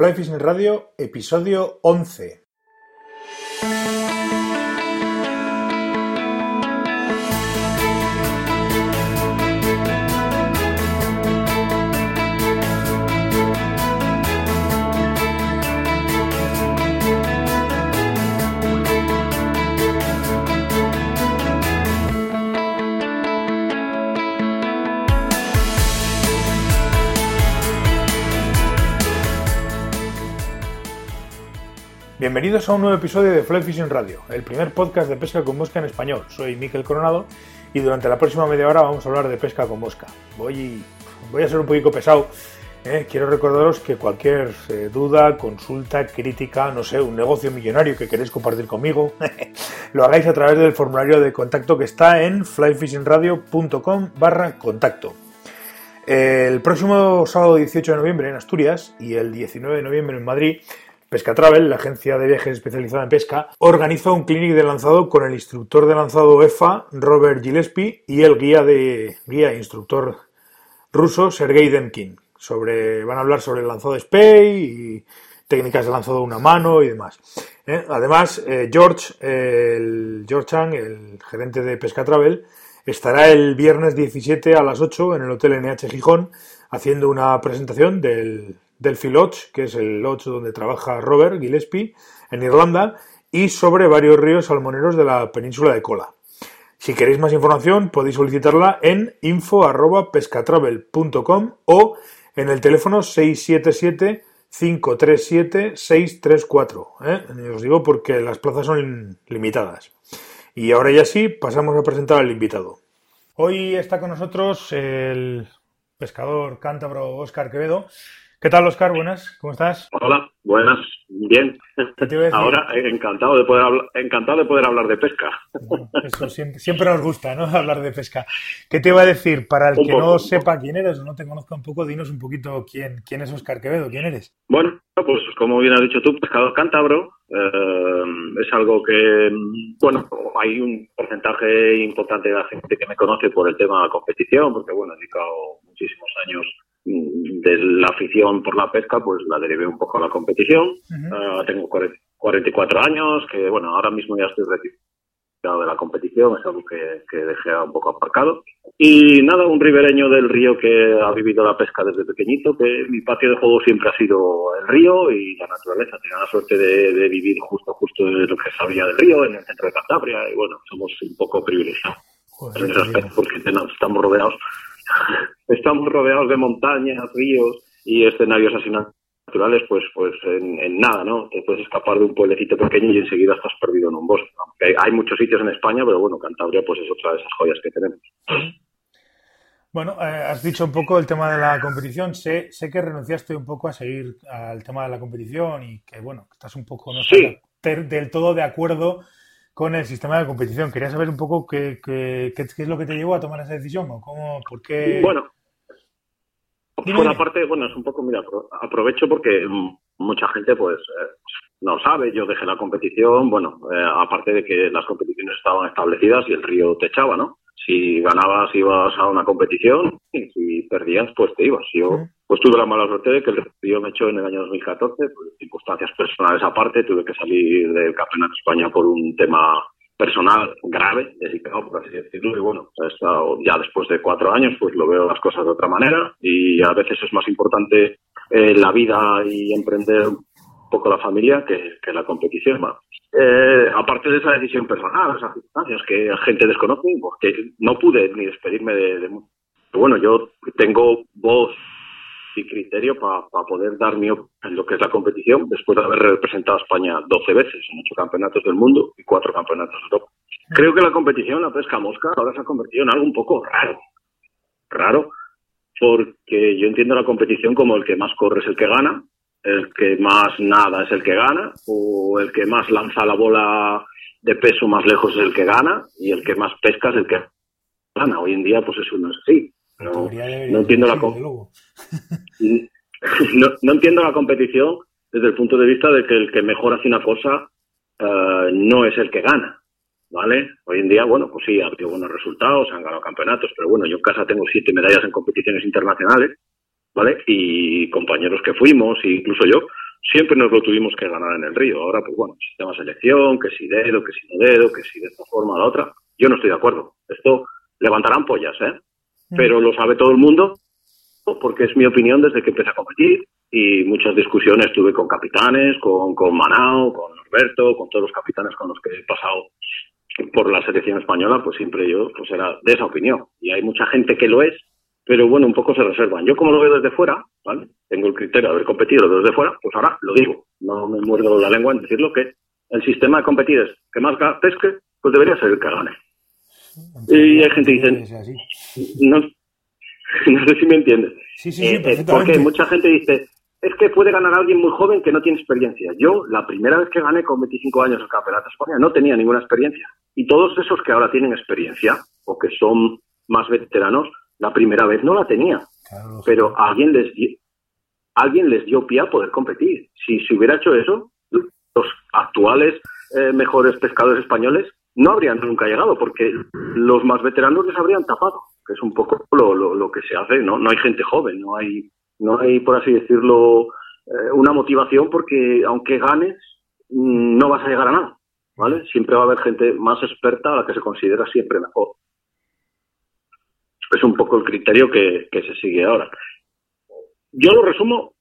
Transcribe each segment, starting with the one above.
Fly Fishing Radio, episodio 11. Bienvenidos a un nuevo episodio de Fly Fishing Radio, el primer podcast de pesca con mosca en español. Soy Miquel Coronado y durante la próxima media hora vamos a hablar de pesca con mosca. Voy, voy a ser un poquito pesado. ¿eh? Quiero recordaros que cualquier eh, duda, consulta, crítica, no sé, un negocio millonario que queréis compartir conmigo, lo hagáis a través del formulario de contacto que está en flyfishingradio.com barra contacto. El próximo sábado 18 de noviembre en Asturias y el 19 de noviembre en Madrid Pesca Travel, la agencia de viajes especializada en pesca, organiza un clinic de lanzado con el instructor de lanzado EFA, Robert Gillespie, y el guía de guía e instructor ruso, Sergei Demkin. Sobre, van a hablar sobre el lanzado de SPEI y técnicas de lanzado de una mano y demás. ¿eh? Además, eh, George, George Chang, el gerente de Pesca Travel, estará el viernes 17 a las 8 en el Hotel NH Gijón haciendo una presentación del Delphi Lodge, que es el lodge donde trabaja Robert Gillespie, en Irlanda, y sobre varios ríos salmoneros de la península de Kola. Si queréis más información, podéis solicitarla en info.pescatravel.com o en el teléfono 677 537 634. ¿eh? Os digo porque las plazas son limitadas. Y ahora ya sí, pasamos a presentar al invitado. Hoy está con nosotros el pescador cántabro Óscar Quevedo, ¿Qué tal, Oscar? Buenas, ¿cómo estás? Hola, buenas, bien. Ahora encantado de poder hablar, encantado de poder hablar de pesca. eso siempre, nos gusta, ¿no? Hablar de pesca. ¿Qué te iba a decir? Para el que no sepa quién eres o no te conozca un poco, dinos un poquito quién, quién es Oscar Quevedo, quién eres. Bueno, pues como bien has dicho tú, pescador cántabro. Eh, es algo que, bueno, hay un porcentaje importante de la gente que me conoce por el tema de la competición, porque bueno, he dedicado muchísimos años de la afición por la pesca, pues la derivé un poco a la competición. Ah, tengo 44 años, que bueno, ahora mismo ya estoy retirado de la competición, es algo que, que dejé un poco aparcado. Y nada, un ribereño del río que ha vivido la pesca desde pequeñito, que mi patio de juego siempre ha sido el río y la naturaleza. Tenía la suerte de, vivir justo, justo en lo que sabía del río, en el centro de Cantabria, y bueno, somos un poco privilegiados en ese aspecto, porque estamos rodeados estamos rodeados de montañas, ríos y escenarios así naturales, pues pues en, nada, ¿no? Te puedes escapar de un pueblecito pequeño y enseguida estás perdido en un bosque. Hay, muchos sitios en España, pero bueno, Cantabria pues es otra de esas joyas que tenemos. Bueno, eh, has dicho un poco el tema de la competición. Sé, sé que renunciaste un poco a seguir al tema de la competición y que, bueno, estás un poco no del todo de acuerdo con el sistema de competición. Quería saber un poco qué, qué, qué, es lo que te llevó a tomar esa decisión o cómo, por qué. Bueno, por una parte, bueno, es un poco, mira, aprovecho porque mucha gente pues eh, no sabe, yo dejé la competición, bueno, eh, aparte de que las competiciones estaban establecidas y el río te echaba, ¿no? Si ganabas ibas a una competición y si perdías pues te ibas. Yo pues tuve la mala suerte de que el río me echó en el año 2014, por circunstancias personales aparte, tuve que salir del Campeonato de España por un tema personal grave, por así decirlo, y bueno, ya después de cuatro años pues lo veo las cosas de otra manera y a veces es más importante eh, la vida y emprender poco la familia que, la competición. Eh, aparte de esa decisión personal, esas circunstancias que la gente desconoce, porque pues no pude ni despedirme de, de... Bueno, yo tengo voz y criterio para poder dar mi en lo que es la competición después de haber representado a España 12 veces en ocho campeonatos del mundo y cuatro campeonatos de Europa. Creo que la competición, la pesca mosca, ahora se ha convertido en algo un poco raro. Raro, porque yo entiendo la competición como el que más corre es el que gana, el que más nada es el que gana, o el que más lanza la bola de peso más lejos es el que gana, y el que más pesca es el que gana. Hoy en día, pues eso no es así. No, entiendo la no, entiendo la competición desde el punto de vista de que el que mejor hace una cosa eh, no es el que gana. ¿Vale? Hoy en día, bueno, pues sí, ha habido buenos resultados, han ganado campeonatos, pero bueno, yo en casa tengo siete medallas en competiciones internacionales, ¿vale? Y compañeros que fuimos, e incluso yo, siempre nos lo tuvimos que ganar en el río. Ahora, pues bueno, sistema selección, que si dedo, que si no dedo, que si de esta forma o la otra. Yo no estoy de acuerdo. Esto levantarán pollas, ¿eh? Mm. Pero lo sabe todo el mundo porque es mi opinión desde que empecé a competir y muchas discusiones tuve con capitanes, con, con Manao, con Norberto, con todos los capitanes con los que he pasado por la selección española, pues siempre yo pues era de esa opinión. Y hay mucha gente que lo es, pero bueno, un poco se reservan. Yo como lo veo desde fuera, ¿vale? Tengo el criterio de haber competido desde fuera, pues ahora lo digo. No me muerdo la lengua en decirlo que el sistema de competir es que más pesque, pues debería ser el que gane. Y hay gente que dice, no, no sé si me entiendes. Sí, sí, sí, eh, porque mucha gente dice, es que puede ganar alguien muy joven que no tiene experiencia. Yo, la primera vez que gané con 25 años el Campeonato de España, no tenía ninguna experiencia. Y todos esos que ahora tienen experiencia, o que son más veteranos, la primera vez no la tenía. pero alguien les, dio, alguien les dio pie a poder competir. Si se hubiera hecho eso, los actuales eh, mejores pescadores españoles no habrían nunca llegado, porque los más veteranos les habrían tapado, que es un poco lo, lo, que se hace. No, no hay gente joven, no hay no hay, por así decirlo, eh, una motivación porque aunque ganes, mm, no vas a llegar a nada, ¿vale? Siempre va a haber gente más experta a la que se considera siempre mejor. Es un poco el criterio que, se sigue ahora. Yo lo resumo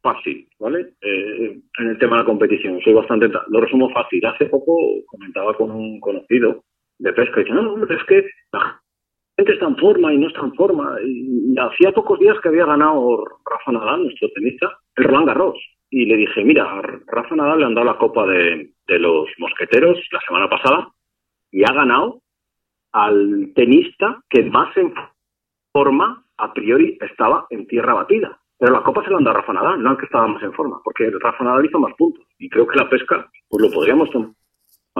fácil, ¿vale? Eh, en el tema de la competición, soy bastante... Lo resumo fácil. Hace poco comentaba con un conocido de pesca y dice, no, no, es que la gente está en forma y no está en forma. Hacía pocos días que había ganado Rafa Nadal, nuestro tenista, el Roland Garros. Y le dije, mira, Rafa Nadal le han dado la copa de, los mosqueteros la semana pasada y ha ganado al tenista que más en forma a priori estaba en tierra batida. Pero la copa se la han dado a Rafa Nadal, no al que estaba más en forma, porque Rafa Nadal hizo más puntos. Y creo que la pesca, pues lo podríamos tomar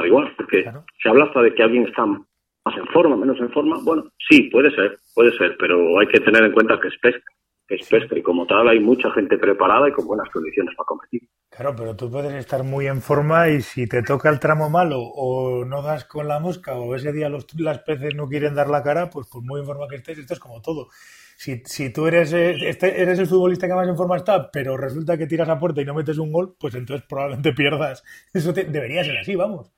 igual, porque se habla hasta de que alguien está más en forma, menos en forma. Bueno, sí, puede ser, puede ser, pero hay que tener en cuenta que es pesca, es pesca y como tal hay mucha gente preparada y con buenas condiciones para competir. Claro, pero tú puedes estar muy en forma y si te toca el tramo malo o no das con la mosca o ese día los, las peces no quieren dar la cara, pues por muy en forma que estés, esto es como todo. Si, si tú eres, eh, este, eres el futbolista que más en forma está, pero resulta que tiras a puerta y no metes un gol, pues entonces probablemente pierdas. Eso debería ser así, vamos.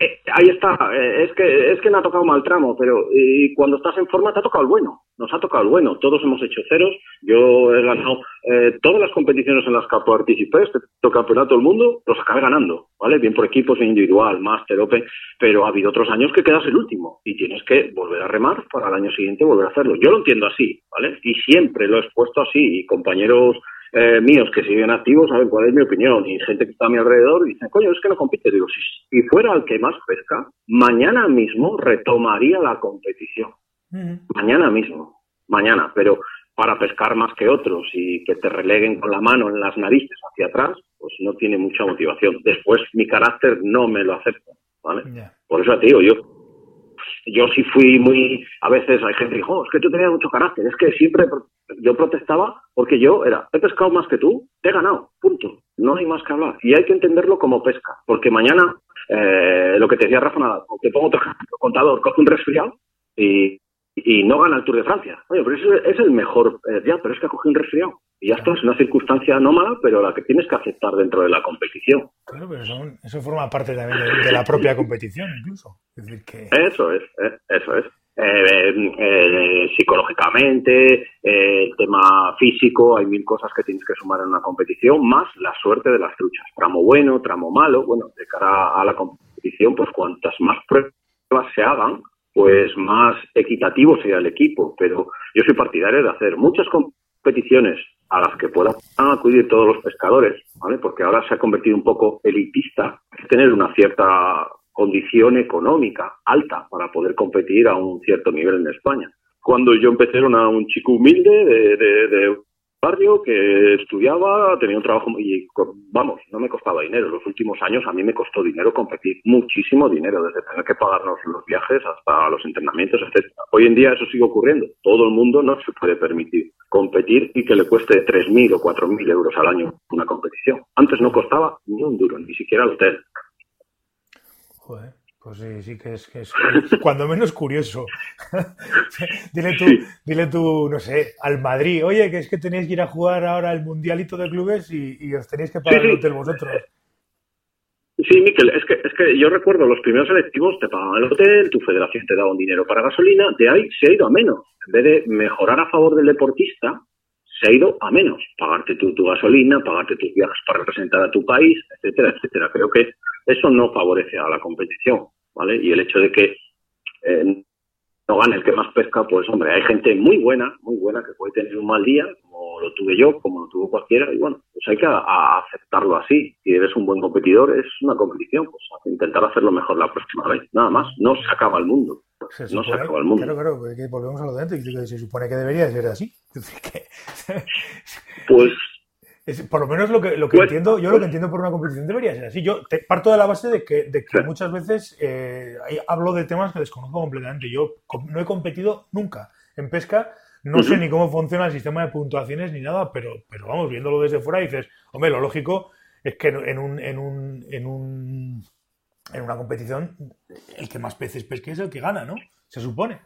Eh, ahí está, eh, es que es que me ha tocado mal tramo, pero y cuando estás en forma te ha tocado el bueno, nos ha tocado el bueno, todos hemos hecho ceros, yo he ganado eh, todas las competiciones en las que participé, este campeonato del mundo, los acabé ganando, ¿vale? Bien por equipos, individual, máster, open, pero ha habido otros años que quedas el último y tienes que volver a remar para el año siguiente volver a hacerlo. Yo lo entiendo así, ¿vale? Y siempre lo he expuesto así y compañeros eh, míos que siguen activos saben cuál es mi opinión y gente que está a mi alrededor y dicen, coño, es que no compite. Digo, si, fuera el que más pesca, mañana mismo retomaría la competición. Mañana mismo, mañana, pero para pescar más que otros y que te releguen con la mano en las narices hacia atrás, pues no tiene mucha motivación. Después mi carácter no me lo acepta, ¿vale? Por eso te digo, yo yo sí fui muy, a veces hay gente que dijo, oh, es que tú tenías mucho carácter, es que siempre yo protestaba porque yo era, he pescado más que tú, te he ganado, punto, no hay más que hablar. Y hay que entenderlo como pesca, porque mañana, eh, lo que te decía Rafa Nadal, te pongo otro contador, coge un resfriado y, y no gana el Tour de Francia. Oye, pero eso es el mejor, eh, ya, pero es que ha cogido un resfriado. Y ya está, es una circunstancia anómala, pero la que tienes que aceptar dentro de la competición. Claro, pero eso, forma parte también de, la propia competición, incluso. Eso es, eh, eso es. Eh, psicológicamente, el tema físico, hay mil cosas que tienes que sumar en una competición, más la suerte de las truchas. Tramo bueno, tramo malo, bueno, de cara a la competición, pues cuantas más pruebas se hagan, pues más equitativo sea el equipo. Pero yo soy partidario de hacer muchas competiciones a las que puedan acudir todos los pescadores, ¿vale? Porque ahora se ha convertido un poco elitista, tener una cierta condición económica alta para poder competir a un cierto nivel en España. Cuando yo empecé era un chico humilde de, de barrio que estudiaba, tenía un trabajo y vamos, no me costaba dinero. Los últimos años a mí me costó dinero competir, muchísimo dinero, desde tener que pagarnos los viajes hasta los entrenamientos, etcétera. Hoy en día eso sigue ocurriendo. Todo el mundo no se puede permitir competir y que le cueste 3.000 o 4.000 euros al año una competición. Antes no costaba ni un duro, ni siquiera el hotel. Pues sí, sí que es, que es cuando menos curioso. dile tú, dile tú, no sé, al Madrid, oye, que es que tenéis que ir a jugar ahora el mundialito de clubes y, os tenéis que pagar el hotel vosotros. Sí, Miquel, es que, es que yo recuerdo los primeros selectivos te pagaban el hotel, tu federación te daba un dinero para gasolina, de ahí se ha ido a menos. En vez de mejorar a favor del deportista, se ha ido a menos. Pagarte tu, tu gasolina, pagarte tus viajes para representar a tu país, etcétera, etcétera. Creo que eso no favorece a la competición, ¿vale? Y el hecho de que eh, no gane el que más pesca, pues hombre, hay gente muy buena, muy buena que puede tener un mal día, como lo tuve yo, como lo tuvo cualquiera, y bueno, pues hay que aceptarlo así. Si eres un buen competidor, es una competición, pues intentar hacerlo mejor la próxima vez, nada más. No se acaba el mundo. no se acaba el mundo. Claro, claro, porque volvemos a lo de antes, se supone que debería ser así. pues por lo menos lo que, lo que pues, entiendo, yo lo que pues entiendo por una competición debería ser así. Yo parto de la base de que, de que muchas veces eh, hablo de temas que desconozco completamente. Yo no he competido nunca en pesca, no sé ni cómo funciona el sistema de puntuaciones ni nada, pero, pero vamos, viéndolo desde fuera dices, hombre, lo lógico es que en un, en un, en un en una competición el que más peces pesque es el que gana, ¿no? Se supone.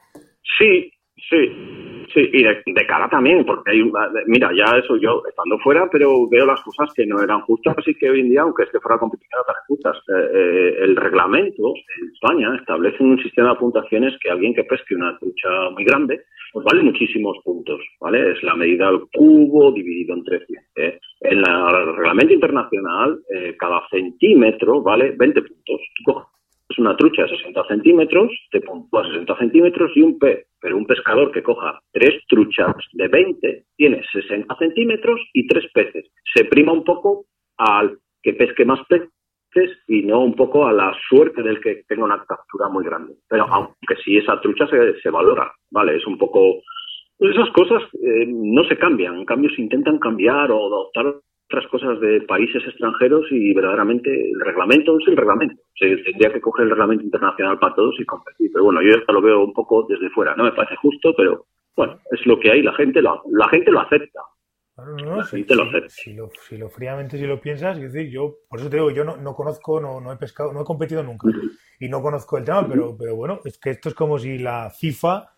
Sí, Sí, sí, y de, cara también, porque hay, mira, ya eso yo estando fuera, pero veo las cosas que no eran justas, así que hoy en día, aunque esté fuera competición, tan justas. Eh, eh, el reglamento en España establece un sistema de puntuaciones que alguien que pesque una trucha muy grande, pues vale muchísimos puntos, ¿vale? Es la medida al cubo dividido entre 100. ¿eh? En el reglamento internacional, cada centímetro vale 20 puntos. Tú es una trucha de 60 centímetros, te puntúa 60 centímetros y un pez. Pero un pescador que coja tres truchas de 20 tiene 60 centímetros y tres peces. Se prima un poco al que pesque más peces y no un poco a la suerte del que tenga una captura muy grande. Pero aunque sí esa trucha se, se valora, ¿vale? Es un poco... Esas cosas eh, no se cambian, en cambio se intentan cambiar o adoptar otras cosas de países extranjeros y verdaderamente el reglamento es el reglamento. Se tendría que coger el reglamento internacional para todos y competir. Pero bueno, yo esto lo veo un poco desde fuera. No me parece justo, pero bueno, es lo que hay. La gente lo, la gente lo acepta. la gente lo acepta. Si, lo, si lo fríamente si lo piensas, es decir, yo, por eso te digo, yo no, no conozco, no, no he pescado, no he competido nunca y no conozco el tema, pero, pero bueno, es que esto es como si la FIFA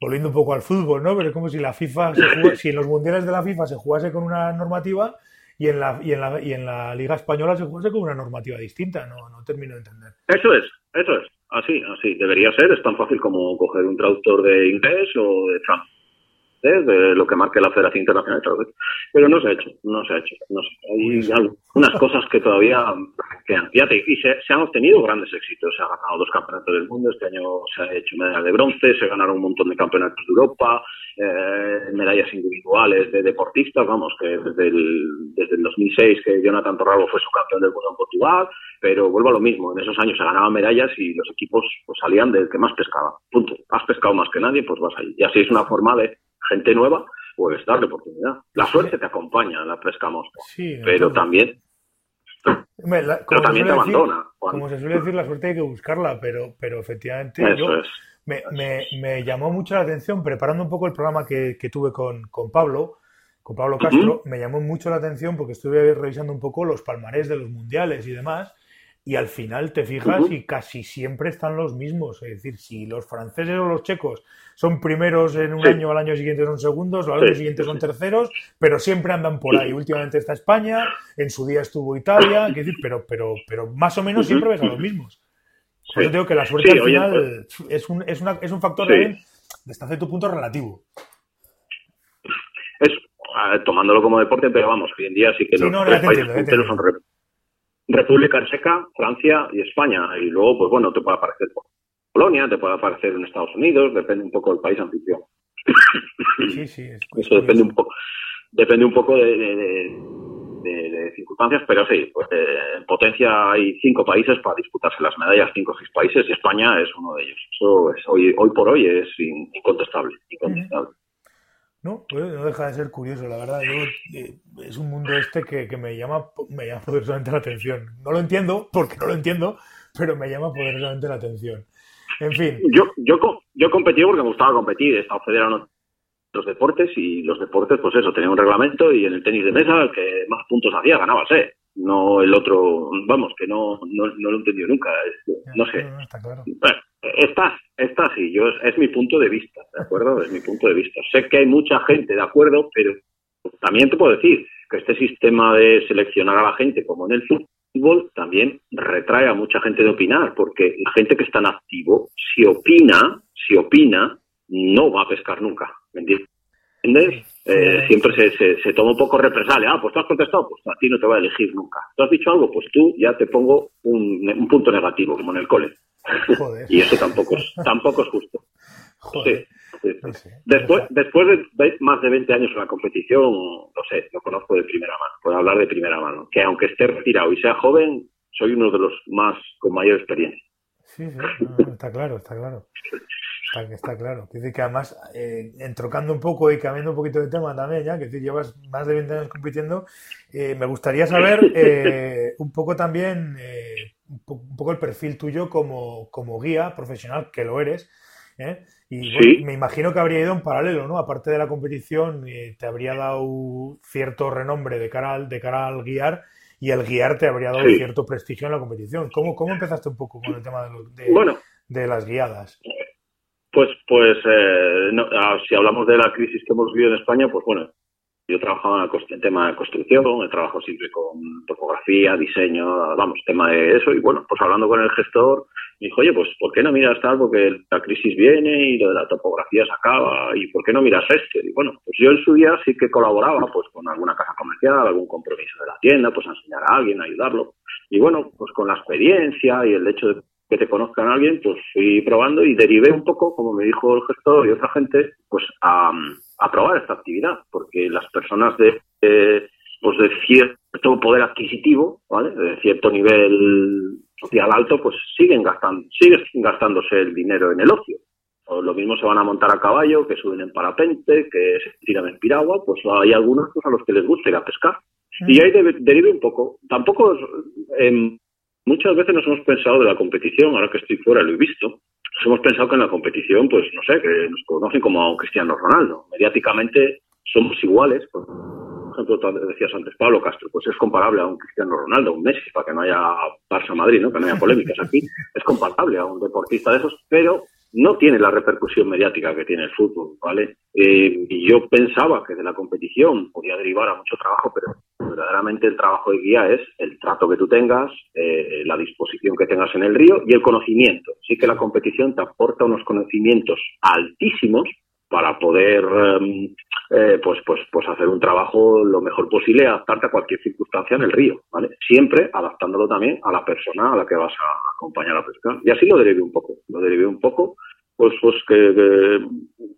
volviendo un poco al fútbol, ¿no? Pero es como si la FIFA, si en los mundiales de la FIFA se jugase con una normativa y en la, y en la, y en la Liga Española se juega con una normativa distinta, no, no termino de entender. Eso es, eso es, así, así, debería ser, es tan fácil como coger un traductor de inglés o de francés, de lo que marque la Federación Internacional de Traducción, pero no se ha hecho, no se ha hecho, no hay algunas cosas que todavía quedan. Fíjate, y se, se, han obtenido grandes éxitos, se ha ganado dos campeonatos del mundo, este año se ha hecho medalla de bronce, se ganaron un montón de campeonatos de Europa, eh, medallas individuales de deportistas, vamos, que desde el, desde el 2006 que Jonathan Torralbo fue su campeón del mundo en Portugal, pero vuelvo a lo mismo, en esos años se ganaban medallas y los equipos pues, salían del que más pescaba, punto. Has pescado más que nadie, pues vas ahí. Y así es una forma de gente nueva, pues darle oportunidad. La suerte te acompaña en la pesca mosca, pero también pero también te abandona. Como se suele decir, la suerte hay que buscarla, pero, pero efectivamente Eso es me, me, me, llamó mucho la atención, preparando un poco el programa que, que tuve con, con, Pablo, con Pablo Castro, me llamó mucho la atención porque estuve revisando un poco los palmarés de los mundiales y demás, y al final te fijas y casi siempre están los mismos. Es decir, si los franceses o los checos son primeros en un año, al año siguiente son segundos, al año siguiente son terceros, pero siempre andan por ahí. Últimamente está España, en su día estuvo Italia, decir, pero, pero, pero más o menos siempre ves a los mismos. Yo digo que la suerte al final es, un, es, una, es un factor de hasta cierto punto relativo. Es, tomándolo como deporte, pero vamos, hoy en día sí que los países son República Checa, Francia y España. Y luego, pues bueno, te puede aparecer Polonia, te puede aparecer en Estados Unidos, depende un poco del país anfitrión. Sí, sí. Eso depende un poco, depende un poco de de, circunstancias, pero sí, pues eh, en potencia hay cinco países para disputarse las medallas, cinco o seis países, y España es uno de ellos. Eso es, hoy, hoy por hoy es incontestable, incontestable. No, pues no deja de ser curioso, la verdad. Eh, es un mundo este que, me llama me llama poderosamente la atención. No lo entiendo, porque no lo entiendo, pero me llama poderosamente la atención. En fin. Yo, yo, yo competí porque me gustaba competir. He estado federado los deportes y los deportes, pues eso, tenía un reglamento y en el tenis de mesa el que más puntos hacía ganaba, sé. no el otro, vamos, que no, no, lo he entendido nunca, no sé. está claro. Está, está así, yo, es, mi punto de vista, ¿de acuerdo? Es mi punto de vista. Sé que hay mucha gente de acuerdo, pero también te puedo decir que este sistema de seleccionar a la gente, como en el fútbol, también retrae a mucha gente de opinar, porque la gente que está en activo, si opina, si opina, no va a pescar nunca, ¿me entiendes? Eh, siempre se, se, toma un poco represalia. Ah, pues tú has protestado, pues a ti no te va a elegir nunca. ¿Tú has dicho algo? Pues tú ya te pongo un, punto negativo, como en el cole. Y eso tampoco es, tampoco es justo. Después, después de más de 20 años en la competición, no sé, lo conozco de primera mano, puedo hablar de primera mano. Que aunque esté retirado y sea joven, soy uno de los más con mayor experiencia. Sí, sí, está claro, está claro. Está, claro. Decir que además, eh, entrocando un poco y cambiando un poquito de tema también, ya, que decir, llevas más de 20 años compitiendo, eh, me gustaría saber eh, un poco también, un, poco el perfil tuyo como, como guía profesional, que lo eres. Y me imagino que habría ido en paralelo, ¿no? Aparte de la competición, te habría dado cierto renombre de cara al, de cara al guiar y el guiar te habría dado cierto prestigio en la competición. ¿Cómo, ¿Cómo empezaste un poco con el tema de, de las guiadas? Pues, pues eh, ah, si hablamos de la crisis que hemos vivido en España, pues bueno, yo trabajaba en el tema de construcción, he trabajado siempre con topografía, diseño, vamos, tema de eso, y bueno, pues hablando con el gestor, me dijo, oye, pues ¿por qué no miras tal? Porque la crisis viene y lo de la topografía se acaba, ¿y por qué no miras este? Y bueno, pues yo en su día sí que colaboraba pues con alguna casa comercial, algún compromiso de la tienda, pues a enseñar a alguien, a ayudarlo. Y bueno, pues con la experiencia y el hecho de que te conozcan a alguien, pues fui probando y derivé un poco, como me dijo el gestor y otra gente, pues a, probar esta actividad, porque las personas de, pues de cierto poder adquisitivo, ¿vale? De cierto nivel social alto, pues siguen gastando, siguen gastándose el dinero en el ocio. O lo mismo se van a montar a caballo, que suben en parapente, que se tiran en piragua, pues hay algunos pues, a los que les gusta ir a pescar. Y ahí derive un poco. Tampoco eh, Muchas veces nos hemos pensado de la competición, ahora que estoy fuera lo he visto, nos hemos pensado que en la competición, pues no sé, que nos conocen como Cristiano Ronaldo. Mediáticamente somos iguales. Por ejemplo, decías antes Pablo Castro, pues es comparable a un Cristiano Ronaldo, un Messi, para que no haya Barça-Madrid, ¿no? que no haya polémicas aquí. Es comparable a un deportista de esos, pero no tiene la repercusión mediática que tiene el fútbol, ¿vale? Eh, y yo pensaba que de la competición podía derivar a mucho trabajo, pero verdaderamente el trabajo de guía es el trato que tú tengas, eh, la disposición que tengas en el río y el conocimiento. Sí que la competición te aporta unos conocimientos altísimos para poder em, eh, pues, pues, pues hacer un trabajo lo mejor posible adaptarte a cualquier circunstancia en el río, ¿vale? Siempre adaptándolo también a la persona a la que vas a acompañar a pescar. Y así lo derivé un poco, lo derivé un poco, pues, pues que,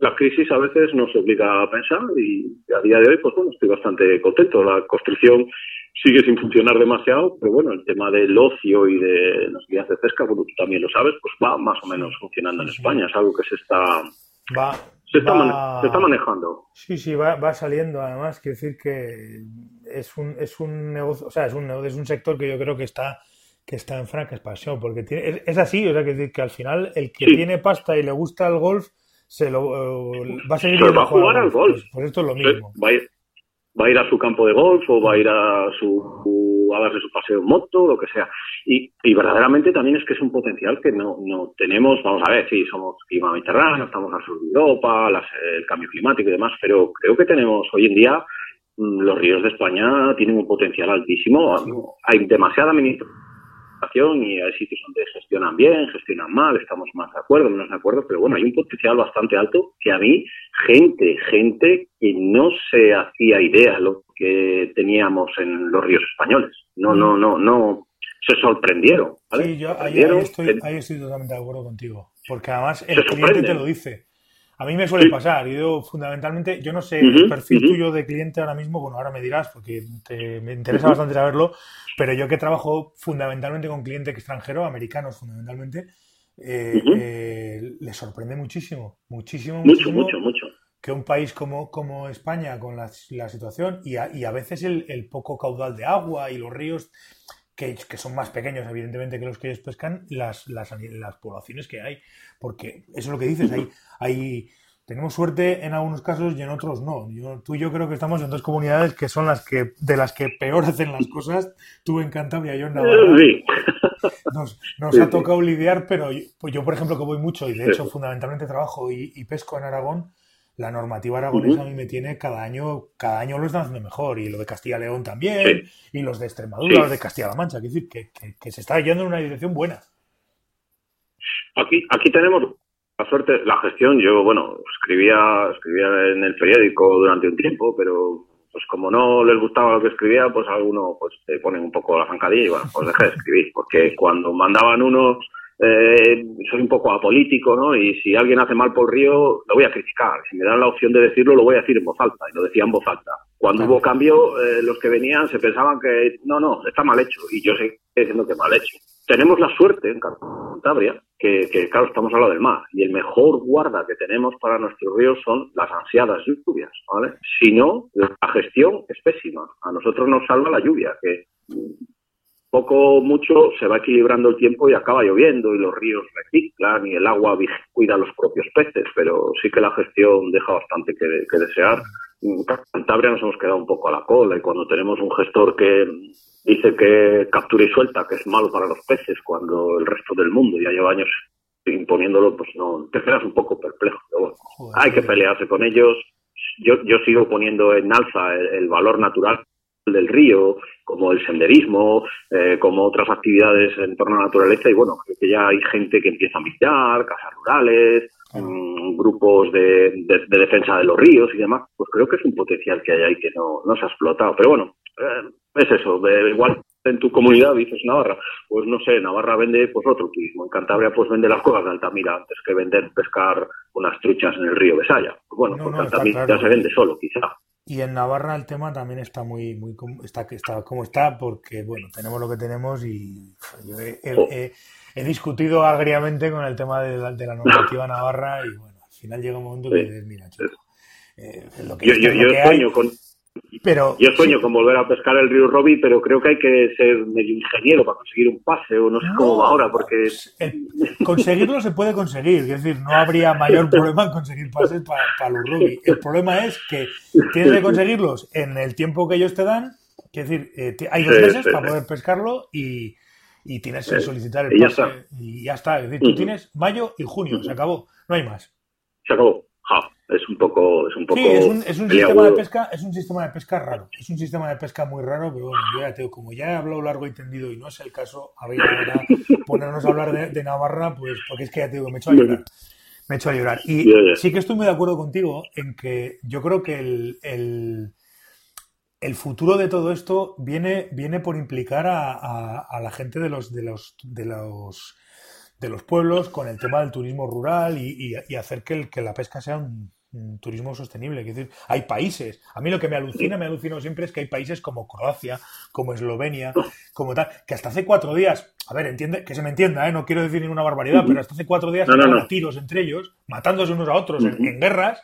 la crisis a veces nos obliga a pensar y a día de hoy, pues bueno, estoy bastante contento. La construcción sigue sin funcionar demasiado, pero bueno, el tema del ocio y de las guías de pesca, bueno, tú también lo sabes, pues va más o menos funcionando en España, es algo que se está... Va, se está, se está manejando. Sí, sí, va, va saliendo. Además, quiero decir que es un, es un negocio, o sea, es un, es un sector que yo creo que está que está en franca expansión, porque tiene, es, así, o sea, que, que al final el que tiene pasta y le gusta el golf se lo eh, va a seguir va a jugar al golf. Pues, pues, esto es lo mismo. Va a, ir, va a ir a su campo de golf o va a ir a su a darse su paseo en moto, lo que sea. Y, y verdaderamente también es que es un potencial que no, no tenemos, vamos a ver, sí, somos clima mediterráneo, estamos al sur de Europa, el cambio climático y demás, pero creo que tenemos hoy en día mm, los ríos de España tienen un potencial altísimo. Hay demasiada administración y hay sitios donde gestionan bien, gestionan mal, estamos más de acuerdo, menos de acuerdo, pero bueno, hay un potencial bastante alto que a mí, gente, gente que no se hacía idea lo que teníamos en los ríos españoles. No, no, no, no, se sorprendieron. Sí, yo ahí, estoy, ahí estoy totalmente de acuerdo contigo, porque además el cliente te lo dice. A mí me suele pasar, yo fundamentalmente, yo no sé el perfil tuyo de cliente ahora mismo, bueno, ahora me dirás, porque me interesa bastante saberlo, pero yo que trabajo fundamentalmente con cliente extranjero, americanos fundamentalmente, eh, eh, les sorprende muchísimo, muchísimo, mucho, mucho, mucho. Que un país como, como España, con la, situación y a, y a veces el, el, poco caudal de agua y los ríos, que, que, son más pequeños, evidentemente, que los que ellos pescan, las, las, las poblaciones que hay. Porque eso es lo que dices, hay, hay tenemos suerte en algunos casos y en otros no. Yo, tú y yo creo que estamos en dos comunidades que son las que de las que peor hacen las cosas. Tú en Cantabria, yo en Navarra. Sí. Nos, ha tocado lidiar, pero yo, pues yo, por ejemplo, que voy mucho y de hecho fundamentalmente trabajo y, pesco en Aragón, la normativa aragonesa a mí me tiene cada año, cada año lo están haciendo mejor. Y lo de Castilla-León también, y los de Extremadura, los de Castilla-La Mancha. Es decir, que, que, se está yendo en una dirección buena. Aquí, aquí tenemos la suerte, la gestión, yo, bueno, escribía, escribía en el periódico durante un tiempo, pero pues como no les gustaba lo que escribía, pues alguno pues te ponen un poco la zancadilla y bueno, pues dejé de escribir, porque cuando mandaban unos, eh, soy un poco apolítico, ¿no? Y si alguien hace mal por río, lo voy a criticar. Si me dan la opción de decirlo, lo voy a decir en voz alta, y lo decía en voz alta. Cuando hubo cambio, eh, los que venían se pensaban que, no, no, está mal hecho, y yo sé diciendo que mal hecho tenemos la suerte en Cantabria que, que, claro, estamos hablando del mar y el mejor guarda que tenemos para nuestros ríos son las ansiadas lluvias, ¿vale? Si no, la gestión es pésima. A nosotros nos salva la lluvia, que poco mucho se va equilibrando el tiempo y acaba lloviendo y los ríos reciclan y el agua cuida a los propios peces, pero sí que la gestión deja bastante que, que desear. En Cantabria nos hemos quedado un poco a la cola y cuando tenemos un gestor que dice que captura y suelta, que es malo para los peces, cuando el resto del mundo ya lleva años imponiéndolo, pues no, te quedas un poco perplejo. hay que pelearse con ellos. Yo, yo sigo poniendo en alza el, valor natural del río, como el senderismo, eh, como otras actividades en torno a la naturaleza, y bueno, creo que ya hay gente que empieza a visitar, casas rurales, mm, grupos de, de, defensa de los ríos y demás, pues creo que es un potencial que hay ahí que no, no se ha explotado. Pero bueno, eh, es eso, igual en tu comunidad dices Navarra, pues no sé, Navarra vende pues otro turismo, en Cantabria pues vende las cuevas de Altamira antes que vender pescar unas truchas en el río Besaya. Pues bueno, porque Altamira ya se vende solo, quizá. Y en Navarra el tema también está muy, muy está, está como está, porque bueno, tenemos lo que tenemos y yo he, discutido agriamente con el tema de la, de la normativa navarra y bueno, al final llega un momento que dices, mira, chico, eh, lo que, yo, yo, yo sueño con pero, Yo sueño con volver a pescar el río Robi, pero creo que hay que ser medio ingeniero para conseguir un pase, o no sé cómo va ahora, porque... conseguirlo se puede conseguir, es decir, no habría mayor problema en conseguir pases para, los Robi. El problema es que tienes que conseguirlos en el tiempo que ellos te dan, es decir, eh, hay dos meses para poder pescarlo y, y tienes que solicitar el pase y ya está. Es decir, tú tienes mayo y junio, se acabó, no hay más. Se acabó es un poco es un poco sí, es un, es un sistema de pesca es un sistema de pesca raro es un sistema de pesca muy raro pero bueno yo ya tengo como ya he hablado largo y tendido y no es el caso a ver ahora ponernos a hablar de, Navarra pues porque es que ya te digo me he hecho a llorar me he hecho a llorar. Y sí que estoy muy de acuerdo contigo en que yo creo que el, el, el futuro de todo esto viene viene por implicar a, a, la gente de los de los de los de los pueblos con el tema del turismo rural y, y, hacer que, el, que la pesca sea un, turismo sostenible. Es decir, hay países. A mí lo que me alucina, me alucino siempre es que hay países como Croacia, como Eslovenia, como tal, que hasta hace cuatro días, a ver, entiende, que se me entienda, ¿eh? no quiero decir ninguna barbaridad, pero hasta hace cuatro días no, tiros entre ellos, matándose unos a otros en, guerras,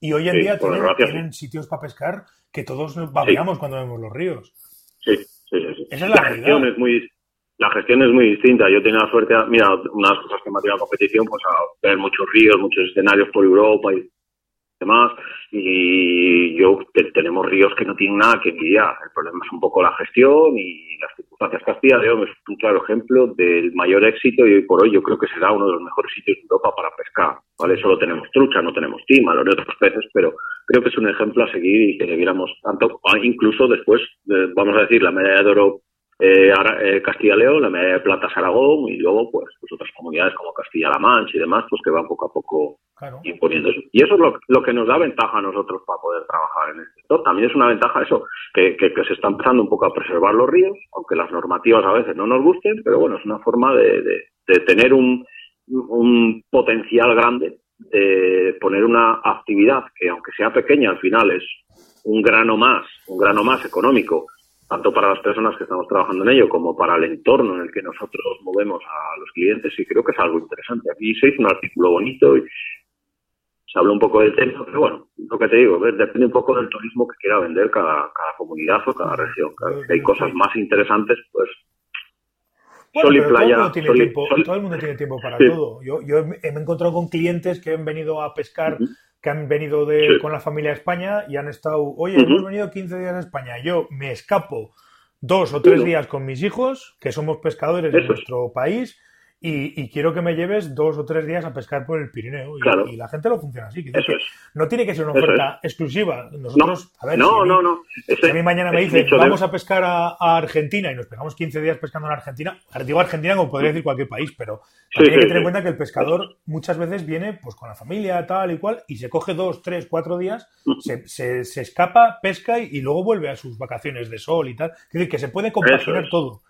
y hoy en día tienen, sitios para pescar que todos babeamos cuando vemos los ríos. Sí, sí, sí. Esa es la, realidad. Es muy, la gestión es muy distinta. Yo tenía la suerte, mira, una de las cosas que me ha tirado la competición, pues a ver muchos ríos, muchos escenarios por Europa y demás. Y yo tenemos ríos que no tienen nada que envidiar. El problema es un poco la gestión y las circunstancias. Castilla León es un claro ejemplo del mayor éxito y hoy por hoy yo creo que será uno de los mejores sitios de Europa para pescar. ¿vale? Solo tenemos trucha, no tenemos tima, no otros peces, pero creo que es un ejemplo a seguir y que debiéramos tanto, incluso después, vamos a decir, la medalla de oro eh, eh, Castilla-León, la medalla de plata Aragón y luego pues, pues otras comunidades como Castilla-La Mancha y demás, pues que van poco a poco imponiendo eso. Y eso es lo, que nos da ventaja a nosotros para poder trabajar en este sector. También es una ventaja eso, que, que, se está empezando un poco a preservar los ríos, aunque las normativas a veces no nos gusten, pero bueno, es una forma de, de, tener un, un potencial grande, de poner una actividad que aunque sea pequeña al final es un grano más, un grano más económico tanto para las personas que estamos trabajando en ello como para el entorno en el que nosotros movemos a los clientes y creo que es algo interesante. Aquí se hizo un artículo bonito y se habló un poco del tema, pero bueno, lo que te digo, depende un poco del turismo que quiera vender cada, cada comunidad o cada región. si hay cosas más interesantes, pues todo, el mundo tiene tiempo, todo el mundo tiene tiempo para todo. Yo, yo he, me he encontrado con clientes que han venido a pescar que han venido de, con la familia a España y han estado, oye, hemos venido 15 días a España, yo me escapo dos o tres días con mis hijos, que somos pescadores de nuestro país, y, quiero que me lleves dos o tres días a pescar por el Pirineo. Y, la gente lo funciona así. No tiene que ser una oferta exclusiva. Nosotros, no, a ver, no, no, no. a mí mañana me dicen, vamos a pescar a, Argentina y nos pegamos 15 días pescando en Argentina. Digo Argentina como podría decir cualquier país, pero hay que tener en cuenta que el pescador muchas veces viene pues con la familia, tal y cual, y se coge dos, tres, cuatro días, mm. se, se, escapa, pesca y, luego vuelve a sus vacaciones de sol y tal. Es decir, que se puede compaginar todo.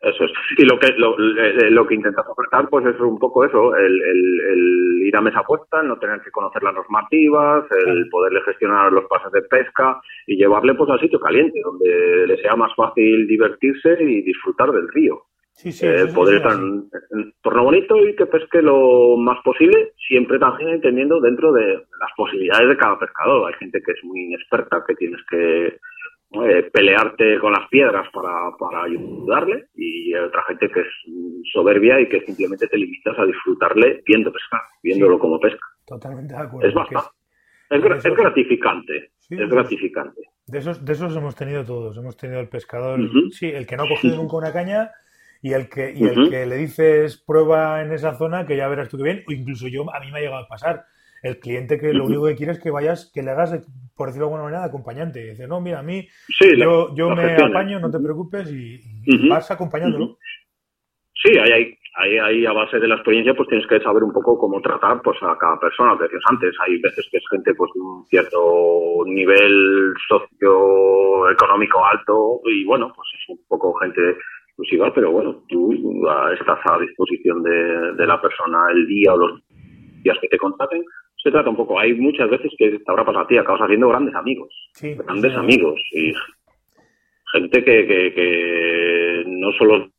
Eso es. Y lo que lo, eh, lo que intentas ofertar, pues es un poco eso, el, el, ir a mesa puesta, el no tener que conocer las normativas, el poderle gestionar los pases de pesca y llevarle pues al sitio caliente, donde le sea más fácil divertirse y disfrutar del río. Sí, sí, eh, poder estar en entorno bonito y que pesque lo más posible, siempre también entendiendo dentro de las posibilidades de cada pescador. Hay gente que es muy inexperta, que tienes que eh, pelearte con las piedras para, para ayudarle y hay otra gente que es soberbia y que simplemente te limitas a disfrutarle viendo pescar, viéndolo como pesca. Totalmente de acuerdo. Es bastante. Es, gratificante. es gratificante. De esos, de esos hemos tenido todos. Hemos tenido el pescador, sí, el que no ha cogido nunca una caña y el que, y el que le dices prueba en esa zona que ya verás tú que bien, o incluso yo, a mí me ha llegado a pasar el cliente que lo único que quiere es que vayas, que le hagas, por decirlo de alguna manera, de acompañante. dice, no, mira, a mí, yo, yo me apaño, no te preocupes y, vas acompañándolo. Sí, hay, hay, hay, a base de la experiencia, pues tienes que saber un poco cómo tratar pues a cada persona, que decías antes. Hay veces que es gente pues de un cierto nivel socioeconómico alto y bueno, pues es un poco gente exclusiva, pero bueno, tú estás a disposición de, de la persona el día o los días que te contraten se trata un poco. Hay muchas veces que te habrá pasado a ti, acabas haciendo grandes amigos. grandes amigos. Y gente que, que, que no solo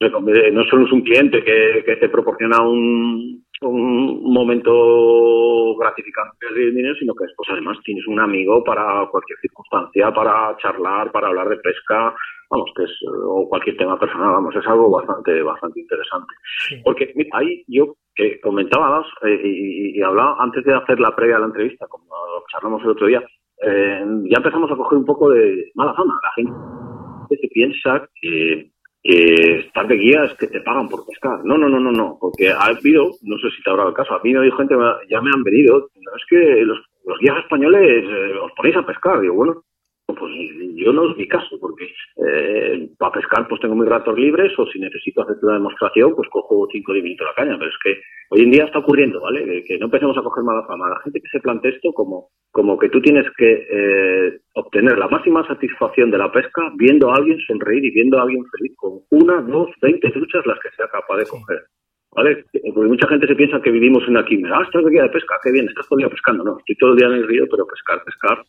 no solo es un cliente que, que te proporciona un, un momento gratificante de dinero, sino que después además tienes un amigo para cualquier circunstancia, para charlar, para hablar de pesca, vamos, que es, o cualquier tema personal, vamos, es algo bastante, bastante interesante. Porque ahí yo que comentábamos eh, y, hablaba antes de hacer la previa a la entrevista, como charlamos el otro día, eh, ya empezamos a coger un poco de mala fama. La gente se piensa que, que estar de guía es que te pagan por pescar. No, no, no, no, no, porque ha habido, no sé si te habrá el caso, a mí me dijo gente, ya me han venido, no, es que los, los guías españoles eh, os ponéis a pescar. Digo, bueno, pues yo no es mi caso, porque eh, para pescar pues tengo mis ratos libres o si necesito hacer una demostración pues cojo 5 o 10 minutos la caña, pero es que hoy en día está ocurriendo, ¿vale? Que, no empecemos a coger mala fama. La gente que se plantea esto como, como que tú tienes que eh, obtener la máxima satisfacción de la pesca viendo a alguien sonreír y viendo a alguien feliz con una, dos, veinte truchas las que sea capaz de coger. ¿Vale? Porque mucha gente se piensa que vivimos en una quimera. Ah, estás de guía de pesca, qué bien, estás todo el día pescando. No, estoy todo el día en el río, pero pescar, pescar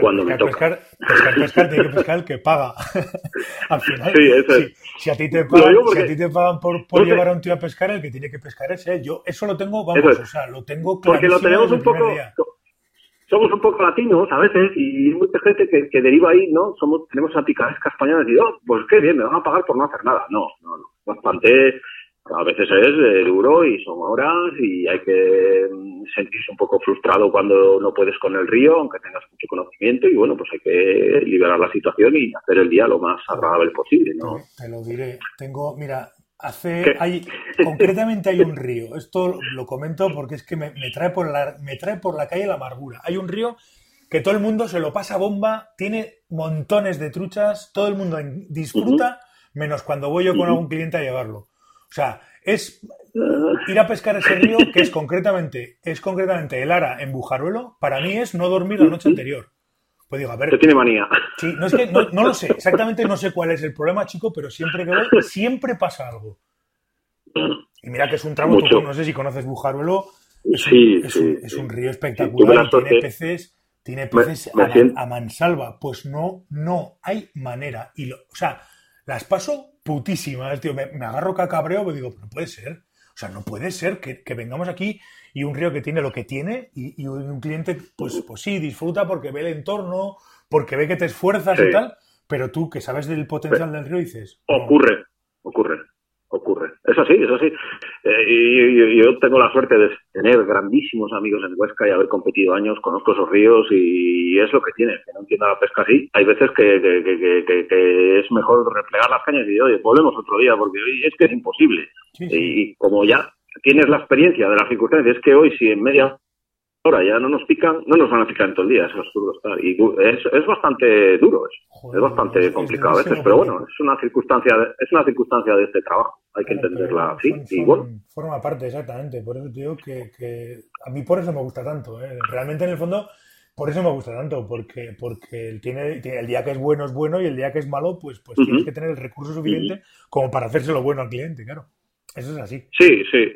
cuando pescar, me toca. Pescar, pescar, pescar, tiene que pescar el que paga. Al final, sí, eso es. si, a ti te pagan, si a ti te pagan por, por llevar a un tío a pescar, el que tiene que pescar es él. Yo eso lo tengo, vamos, o sea, lo tengo claro. Porque lo tenemos un poco, día. somos un poco latinos a veces y hay mucha gente que, que deriva ahí, ¿no? Somos, tenemos esa picaresca española y oh, pues qué bien, me van a pagar por no hacer nada. No, no, no. Bastante a veces es duro y son horas y hay que mm, sentirse un poco frustrado cuando no puedes con el río, aunque tengas mucho conocimiento y bueno, pues hay que liberar la situación y hacer el día lo más agradable posible, ¿no? Te lo diré. Tengo, mira, hace, hay, concretamente hay un río. Esto lo comento porque es que me, trae por la, me trae por la calle la amargura. Hay un río que todo el mundo se lo pasa bomba, tiene montones de truchas, todo el mundo disfruta, menos cuando voy yo con algún cliente a llevarlo. O sea, es ir a pescar ese río que es concretamente, es concretamente el Ara en Bujaruelo, para mí es no dormir la noche anterior. Pues digo, a ver. tiene manía. Sí, no es que no, lo sé, exactamente no sé cuál es el problema, chico, pero siempre que voy, siempre pasa algo. Y mira que es un tramo, no sé si conoces Bujaruelo, es, sí, un, sí, es, un, río espectacular, tiene peces, tiene peces a, mansalva. Pues no, no hay manera. Y lo, o sea, las paso putísimas, tío. Me, agarro cacabreo y digo, no puede ser. O sea, no puede ser que, vengamos aquí y un río que tiene lo que tiene y, un cliente, pues, pues sí, disfruta porque ve el entorno, porque ve que te esfuerzas y tal, pero tú que sabes del potencial del río dices... Ocurre, ocurre, ocurre. Es así, es así. Eh, y, yo tengo la suerte de tener grandísimos amigos en Huesca y haber competido años, conozco esos ríos y es lo que tiene, que no entiendo la pesca así. Hay veces que, que, es mejor replegar las cañas y decir, oye, volvemos otro día, porque hoy es que es imposible. Y como ya tienes la experiencia de las circunstancias, es que hoy si en media ahora ya no nos pican, no nos van a picar en todo el día, es absurdo estar. Y es, es bastante duro eso, es bastante complicado a veces, pero bueno, es una circunstancia, es una circunstancia de este trabajo, hay que entenderla así. y bueno. Forma parte, exactamente, por eso te digo que, que a mí por eso me gusta tanto, ¿eh? realmente en el fondo por eso me gusta tanto, porque, porque tiene, el día que es bueno es bueno y el día que es malo, pues, pues tienes que tener el recurso suficiente como para hacérselo bueno al cliente, claro. Eso es así. Sí, sí,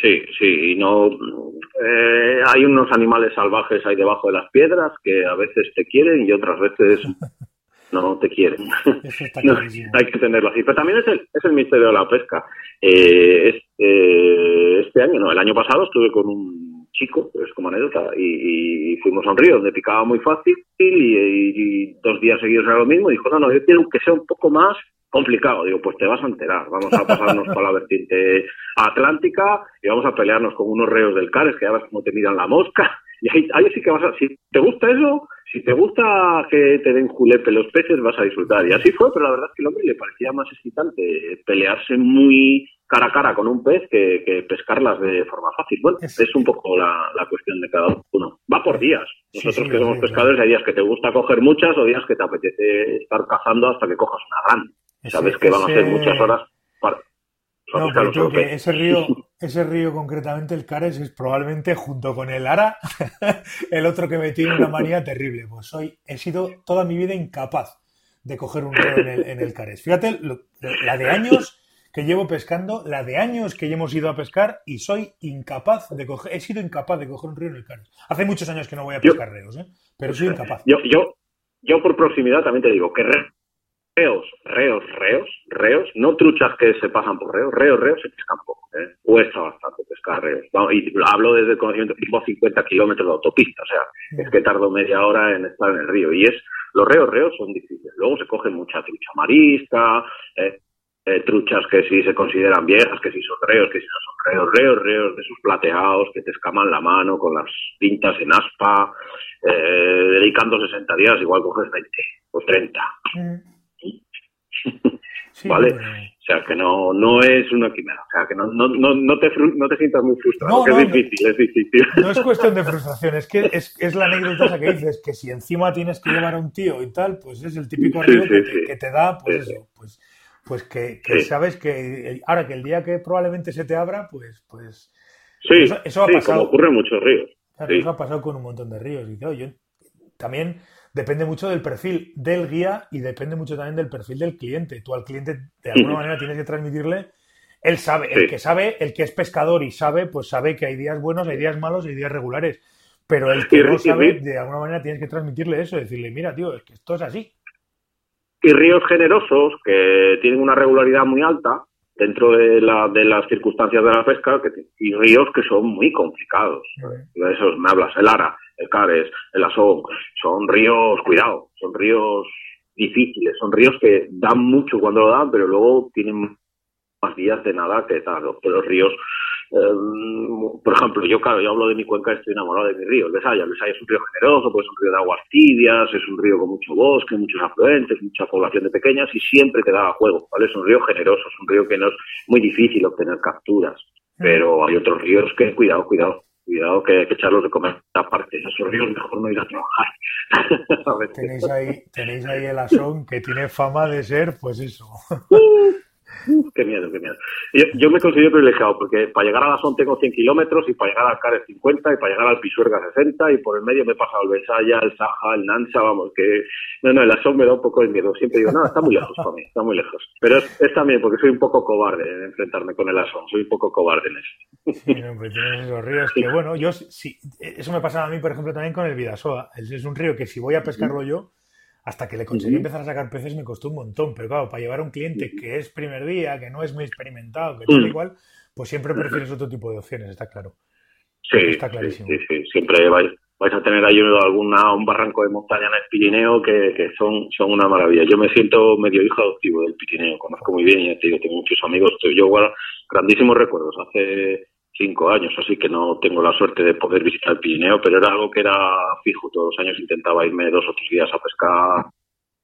sí, sí. Y no, eh, hay unos animales salvajes ahí debajo de las piedras que a veces te quieren y otras veces no te quieren. hay que tenerlo así. Pero también es el, es el misterio de la pesca. Eh, este, este año, no, el año pasado estuve con un chico, es como anécdota, y, fuimos a un río donde picaba muy fácil y, dos días seguidos era lo mismo. Y dijo, no, no, yo quiero que sea un poco más complicado. Digo, pues te vas a enterar. Vamos a pasarnos por la vertiente atlántica y vamos a pelearnos con unos reos del Cares que ya ves cómo te miran la mosca. Y ahí, ahí sí que vas a... Si te gusta eso, si te gusta que te den julepe los peces, vas a disfrutar. Y así fue, pero la verdad es que el hombre le parecía más excitante pelearse muy cara a cara con un pez que, pescarlas de forma fácil. Bueno, es, un poco la, cuestión de cada uno. Va por días. Nosotros que somos pescadores hay días que te gusta coger muchas o días que te apetece estar cazando hasta que cojas una grande. Sabes que van a ser muchas horas para... No, pero creo que ese río, ese río concretamente, el Cares, es probablemente junto con el Ara, el otro que me tiene una manía terrible. Pues hoy he sido toda mi vida incapaz de coger un río en el, en el Cares. Fíjate, la de años que llevo pescando, la de años que hemos ido a pescar y soy incapaz de coger, he sido incapaz de coger un río en el Cares. Hace muchos años que no voy a pescar ríos, ¿eh? pero soy incapaz. Yo, yo, yo por proximidad también te digo que reos, reos, reos, reos, no truchas que se pasan por reos, reos, reos se pescan poco, ¿eh? cuesta bastante pescar reos. y hablo desde el conocimiento, tipo 50 kilómetros de autopista, o sea, es que tardo media hora en estar en el río. Y es, los reos, reos son difíciles. Luego se coge mucha trucha marisca, eh, eh, truchas que sí se consideran viejas, que sí son reos, que sí no son reos, reos, reos de sus plateados, que te escaman la mano con las pintas en aspa, eh, dedicando 60 días, igual coges 20 o 30. ¿Vale? O sea, que no, no es una quimera. O sea, que no, no, no, no, te, no te sientas muy frustrado. es difícil, es difícil. No es cuestión de frustración, es que es, es la anécdota esa que dices, que si encima tienes que llevar a un tío y tal, pues es el típico río que, te, que, te, da, pues eso, pues, pues que, sabes que ahora que el día que probablemente se te abra, pues, pues sí, eso, ha pasado. Como ocurre en muchos ríos. Eso ha pasado con un montón de ríos. Y yo, también depende mucho del perfil del guía y depende mucho también del perfil del cliente. Tú al cliente de alguna manera tienes que transmitirle, él sabe, el que sabe, el que es pescador y sabe, pues sabe que hay días buenos, hay días malos, hay días regulares. Pero el que no sabe, de alguna manera tienes que transmitirle eso, decirle, mira, tío, es que esto es así. Y ríos generosos que tienen una regularidad muy alta dentro de, la, de las circunstancias de la pesca y ríos que son muy complicados. De esos me hablas, el Ara, el Cares, el Asón, son ríos, cuidado, son ríos difíciles, son ríos que dan mucho cuando lo dan, pero luego tienen más días de nada que tal. Los ríos, por ejemplo, yo claro, yo hablo de mi cuenca, estoy enamorado de mi río, el Besaya. El Besaya es un río generoso, pues es un río de aguas tibias, es un río con mucho bosque, muchos afluentes, mucha población de pequeñas y siempre te da juego, ¿vale? Es un río generoso, es un río que no es muy difícil obtener capturas, pero hay otros ríos que, cuidado, cuidado cuidado que hay que echarlos de comer aparte. Esos ríos mejor no ir a trabajar. tenéis, ahí, tenéis ahí el asón que tiene fama de ser, pues eso. Qué miedo, qué miedo. Yo, me considero privilegiado porque para llegar a la SON tengo 100 kilómetros y para llegar al CARES 50 y para llegar al Pisuerga 60 y por el medio me he pasado el Besaya, el Saja, el Nancha, vamos, que no, no, el ASON me da un poco de miedo. Siempre digo, no, está muy lejos para mí, está muy lejos. Pero es, también porque soy un poco cobarde en enfrentarme con el ASON, soy un poco cobarde en eso. Sí, no, pues tienes esos ríos que, bueno, yo sí, eso me pasa a mí, por ejemplo, también con el Vidasoa. Es un río que si voy a pescarlo yo, hasta que le conseguí empezar a sacar peces me costó un montón, pero claro, para llevar a un cliente que es primer día, que no es muy experimentado, que tal igual, pues siempre prefieres otro tipo de opciones, está claro. Sí, está clarísimo. Sí, sí, siempre vais, vais a tener ahí alguna, un barranco de montaña en el Pirineo que, que son, son una maravilla. Yo me siento medio hijo adoptivo del Pirineo, conozco muy bien y digo, tengo muchos amigos, yo igual grandísimos recuerdos. Hace cinco años, así que no tengo la suerte de poder visitar el Pirineo, pero era algo que era fijo. Todos los años intentaba irme dos o tres días a pescar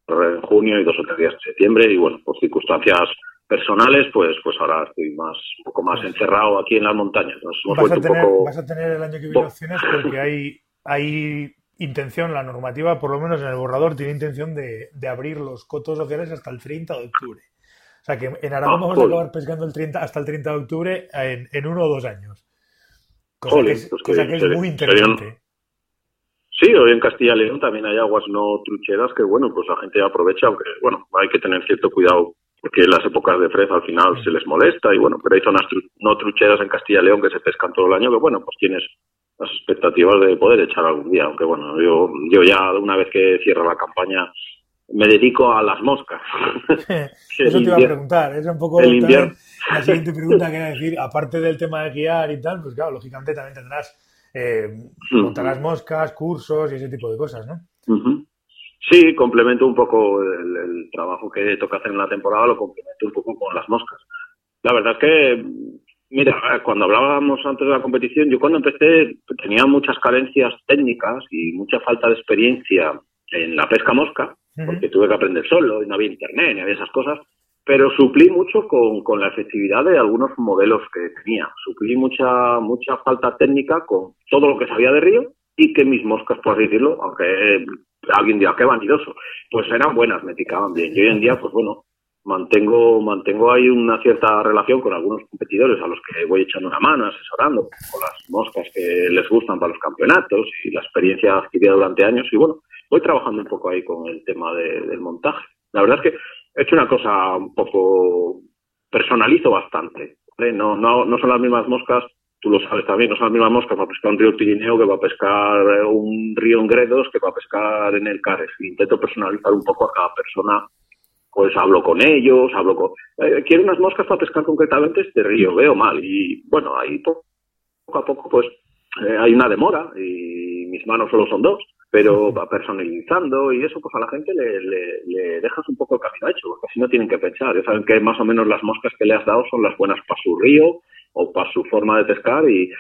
en junio y dos o tres días en septiembre y bueno, por circunstancias personales, pues pues ahora estoy más un poco más encerrado aquí en las montañas. vas, a tener, vas a tener el año que viene opciones porque hay, hay intención, la normativa, por lo menos en el borrador, tiene intención de, de abrir los cotos sociales hasta el 30 de octubre. O sea que en Aragón ah, vamos a acabar pescando el 30, hasta el 30 de octubre en, en uno o dos años. Cosa, que, es, pues es, muy interesante. Sí, hoy en Castilla y León también hay aguas no trucheras que, bueno, pues la gente aprovecha, aunque, bueno, hay que tener cierto cuidado porque en las épocas de fred al final se les molesta y, bueno, pero hay zonas no trucheras en Castilla y León que se pescan todo el año que, bueno, pues tienes las expectativas de poder echar algún día, aunque, bueno, yo, yo ya una vez que cierra la campaña me dedico a las moscas. Eso te iba a preguntar, es un poco la siguiente pregunta que era decir, aparte del tema de guiar y tal, pues claro, lógicamente también tendrás eh, montar las moscas, cursos y ese tipo de cosas, ¿no? Sí, complemento un poco el, trabajo que toca hacer en la temporada, lo complemento un poco con las moscas. La verdad es que, mira, cuando hablábamos antes de la competición, yo cuando empecé tenía muchas carencias técnicas y mucha falta de experiencia en la pesca mosca, porque tuve que aprender solo y no había internet ni había esas cosas pero suplí mucho con, con, la efectividad de algunos modelos que tenía. Suplí mucha mucha falta técnica con todo lo que sabía de río y que mis moscas, por así decirlo, aunque alguien diga que vanidoso, pues eran buenas, me picaban bien. Y hoy en día, pues bueno, mantengo mantengo ahí una cierta relación con algunos competidores a los que voy echando una mano, asesorando con las moscas que les gustan para los campeonatos y la experiencia adquirida durante años. Y bueno, voy trabajando un poco ahí con el tema del montaje. La verdad es que he hecho una cosa un poco, personalizo bastante. No, no, no son las mismas moscas, tú lo sabes también, no son las mismas moscas para pescar un río Pirineo que para pescar un río en Gredos que para pescar en el Cares. Intento personalizar un poco a cada persona, pues hablo con ellos, hablo con... Eh, quiero unas moscas para pescar concretamente este río, veo mal. Y bueno, ahí poco a poco pues eh, hay una demora y mis manos solo son dos pero va personalizando y eso pues a la gente le, le, dejas un poco el camino hecho, porque así no tienen que pensar, ya saben que más o menos las moscas que le has dado son las buenas para su río o para su forma de pescar y,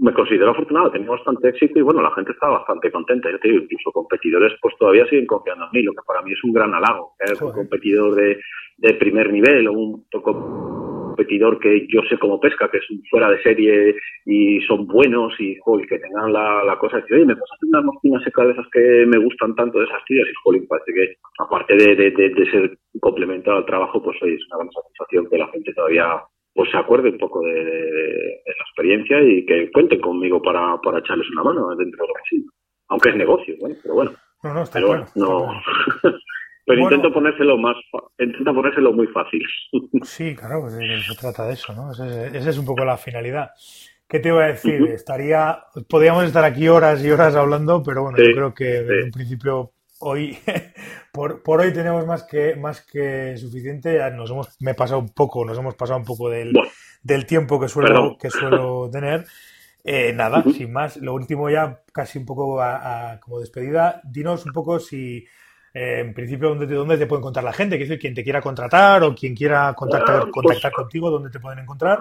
me considero afortunado, he tenido bastante éxito y bueno, la gente está bastante contenta, yo te digo, incluso competidores pues todavía siguen confiando en mí, lo que para mí es un gran halago, que un competidor de, de primer nivel o un competidor que yo sé cómo pesca, que es fuera de serie y son buenos y que tengan la, la cosa de decir, oye, me pasas unas mosquinas secas de esas que me gustan tanto de esas tías y jolín, parece que aparte de, de, de, ser complementado al trabajo, pues oye, es una gran satisfacción que la gente todavía pues se acuerde un poco de, la experiencia y que cuenten conmigo para, para echarles una mano dentro de lo que sí. Aunque es negocio, bueno, pero bueno. No, no, está pero no. Pero intento ponérselo más, intento ponérselo muy fácil. Sí, claro, pues se trata de eso, ¿no? Esa es un poco la finalidad. ¿Qué te iba a decir? Estaría, podríamos estar aquí horas y horas hablando, pero bueno, yo creo que en principio hoy, por, por hoy tenemos más que, más que suficiente. Nos hemos, me he pasado un poco, nos hemos pasado un poco del, del tiempo que suelo, que suelo tener. Eh, nada, sin más. Lo último ya, casi un poco como despedida. Dinos un poco si eh, en principio, ¿dónde te, ¿dónde te puede encontrar la gente? Que decir, quien te quiera contratar o quien quiera contactar, pues contactar contigo, ¿dónde te pueden encontrar?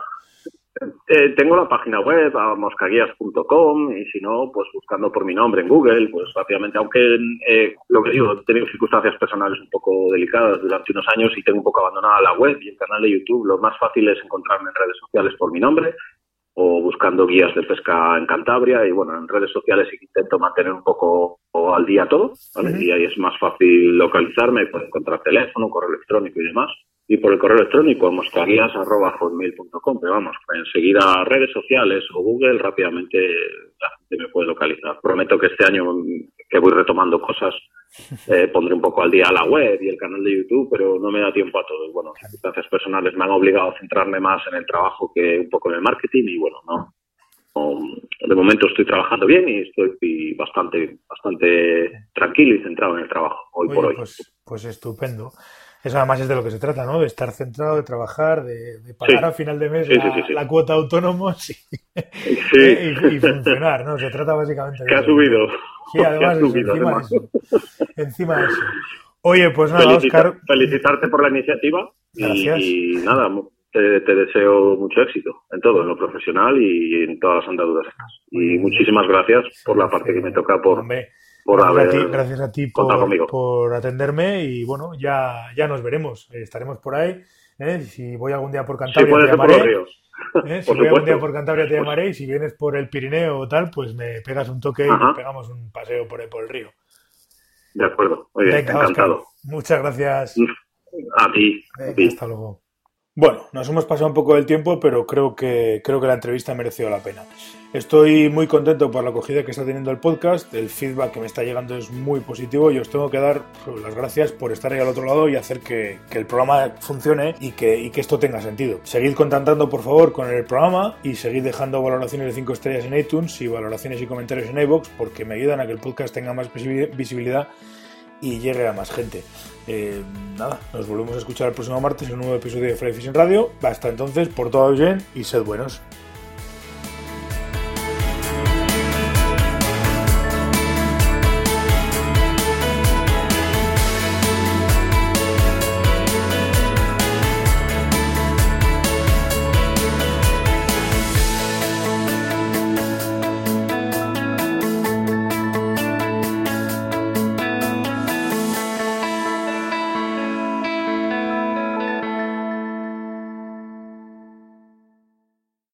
Eh, tengo la página web, moscaguías.com, y si no, pues buscando por mi nombre en Google, pues rápidamente, aunque eh, lo que digo, he tenido circunstancias personales un poco delicadas durante unos años y tengo un poco abandonada la web y el canal de YouTube, lo más fácil es encontrarme en redes sociales por mi nombre o buscando guías de pesca en Cantabria y bueno, en redes sociales intento mantener un poco al día todo, Y ahí es más fácil localizarme, puedo encontrar teléfono, correo electrónico y demás. Y por el correo electrónico, moscaguías.com, pero vamos, enseguida redes sociales o Google, rápidamente la gente me puede localizar. Prometo que este año que voy retomando cosas, eh, pondré un poco al día la web y el canal de YouTube, pero no me da tiempo a todo. Bueno, circunstancias personales me han obligado a centrarme más en el trabajo que un poco en el marketing y bueno, no, de momento estoy trabajando bien y estoy bastante bastante tranquilo y centrado en el trabajo hoy por hoy. Pues, pues estupendo. Eso además es de lo que se trata, ¿no? De estar centrado, de trabajar, de, pagar a final de mes la, cuota autónomos y, y, funcionar, ¿no? Se trata básicamente de... Que ha subido. Sí, además, encima, De eso, encima de eso. Oye, pues nada, Oscar. Felicitarte por la iniciativa y, nada, te, deseo mucho éxito en todo, en lo profesional y en todas las andaduras. Y muchísimas gracias por la parte que me toca por, por gracias haber. A ti, gracias a ti por, por, atenderme y bueno, ya, ya nos veremos. Estaremos por ahí. ¿eh? Si voy algún día por Cantabria, te llamaré. ¿eh? Si voy algún día por Cantabria, te llamaré. Y si vienes por el Pirineo o tal, pues me pegas un toque y nos pegamos un paseo por, por el río. De acuerdo. encantado. Muchas gracias. A ti. Hasta luego. Bueno, nos hemos pasado un poco del tiempo, pero creo que, creo que la entrevista ha merecido la pena. Estoy muy contento por la acogida que está teniendo el podcast, el feedback que me está llegando es muy positivo y os tengo que dar pues, las gracias por estar ahí al otro lado y hacer que, el programa funcione y que, que, esto tenga sentido. Seguid contactando por favor con el programa y seguid dejando valoraciones de 5 estrellas en iTunes y valoraciones y comentarios en iBox porque me ayudan a que el podcast tenga más visibilidad y llegue a más gente. Eh, nada, nos volvemos a escuchar el próximo martes en un nuevo episodio de Fly Fishing Radio. Hasta entonces, por todo bien y sed buenos.